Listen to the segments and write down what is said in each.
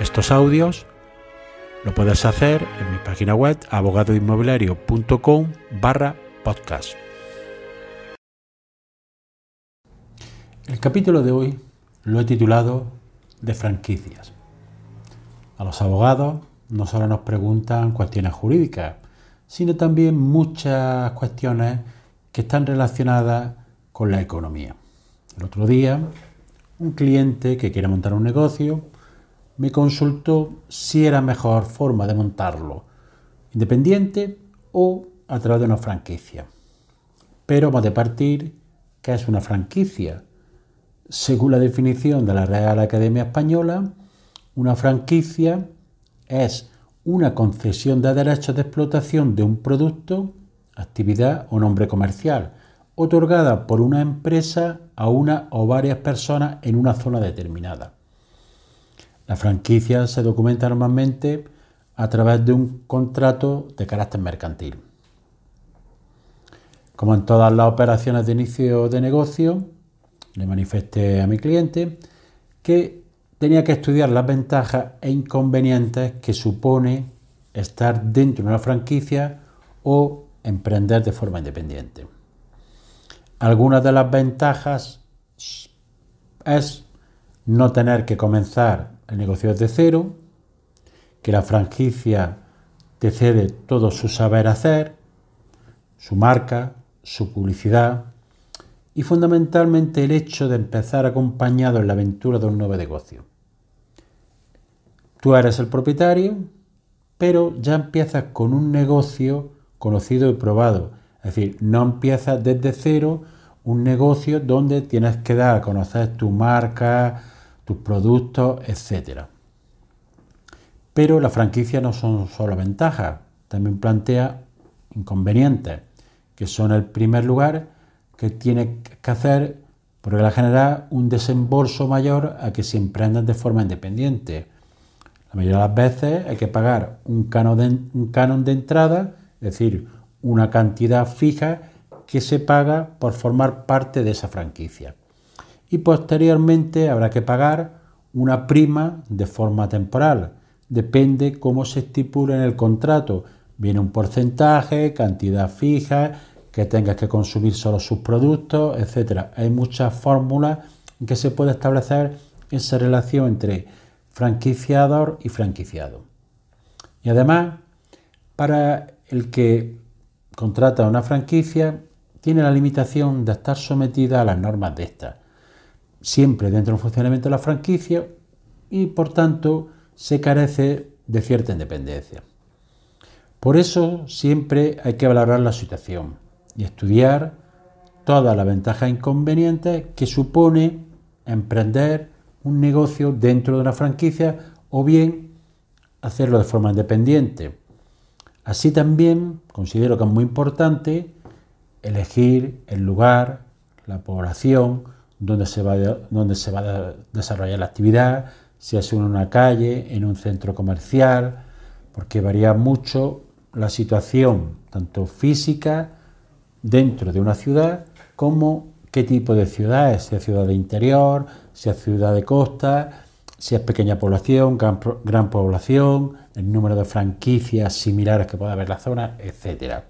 estos audios, lo puedes hacer en mi página web abogadoinmobiliario.com barra podcast. El capítulo de hoy lo he titulado de franquicias. A los abogados no solo nos preguntan cuestiones jurídicas, sino también muchas cuestiones que están relacionadas con la economía. El otro día, un cliente que quiere montar un negocio me consultó si era mejor forma de montarlo, independiente o a través de una franquicia. Pero hemos de partir, ¿qué es una franquicia? Según la definición de la Real Academia Española, una franquicia es una concesión de derechos de explotación de un producto, actividad o nombre comercial, otorgada por una empresa a una o varias personas en una zona determinada. La franquicia se documenta normalmente a través de un contrato de carácter mercantil. Como en todas las operaciones de inicio de negocio, le manifesté a mi cliente que tenía que estudiar las ventajas e inconvenientes que supone estar dentro de una franquicia o emprender de forma independiente. Algunas de las ventajas es no tener que comenzar el negocio desde cero, que la franquicia te cede todo su saber hacer, su marca, su publicidad, y fundamentalmente el hecho de empezar acompañado en la aventura de un nuevo negocio. Tú eres el propietario, pero ya empiezas con un negocio conocido y probado. Es decir, no empiezas desde cero un negocio donde tienes que dar a conocer tu marca, tus productos, etc. Pero la franquicia no son solo ventajas, también plantea inconvenientes, que son el primer lugar que tiene que hacer por regla general un desembolso mayor a que si emprendan de forma independiente. La mayoría de las veces hay que pagar un canon de, un canon de entrada, es decir, una cantidad fija que se paga por formar parte de esa franquicia. Y posteriormente habrá que pagar una prima de forma temporal. Depende cómo se estipula en el contrato. Viene un porcentaje, cantidad fija, que tengas que consumir solo sus productos, etcétera. Hay muchas fórmulas que se puede establecer esa relación entre franquiciador y franquiciado. Y además, para el que contrata una franquicia, tiene la limitación de estar sometida a las normas de esta, siempre dentro del funcionamiento de la franquicia y por tanto se carece de cierta independencia. Por eso siempre hay que valorar la situación y estudiar todas las ventajas e inconvenientes que supone emprender un negocio dentro de una franquicia o bien hacerlo de forma independiente. Así también considero que es muy importante elegir el lugar, la población donde se va, donde se va a desarrollar la actividad, si es en una calle, en un centro comercial, porque varía mucho la situación, tanto física dentro de una ciudad como qué tipo de ciudad es, si es ciudad de interior, si es ciudad de costa, si es pequeña población, gran, población, el número de franquicias similares que puede haber en la zona, etc.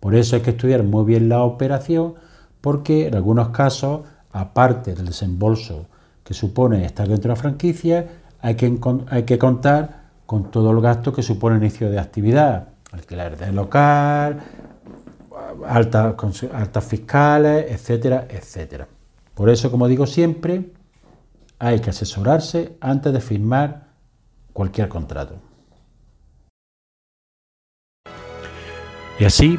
Por eso hay que estudiar muy bien la operación porque en algunos casos, aparte del desembolso que supone estar dentro de una franquicia, hay que, hay que contar con todo el gasto que supone el inicio de actividad, alquiler de local, altas, altas fiscales, etcétera, etcétera. Por eso, como digo siempre, hay que asesorarse antes de firmar cualquier contrato. Y así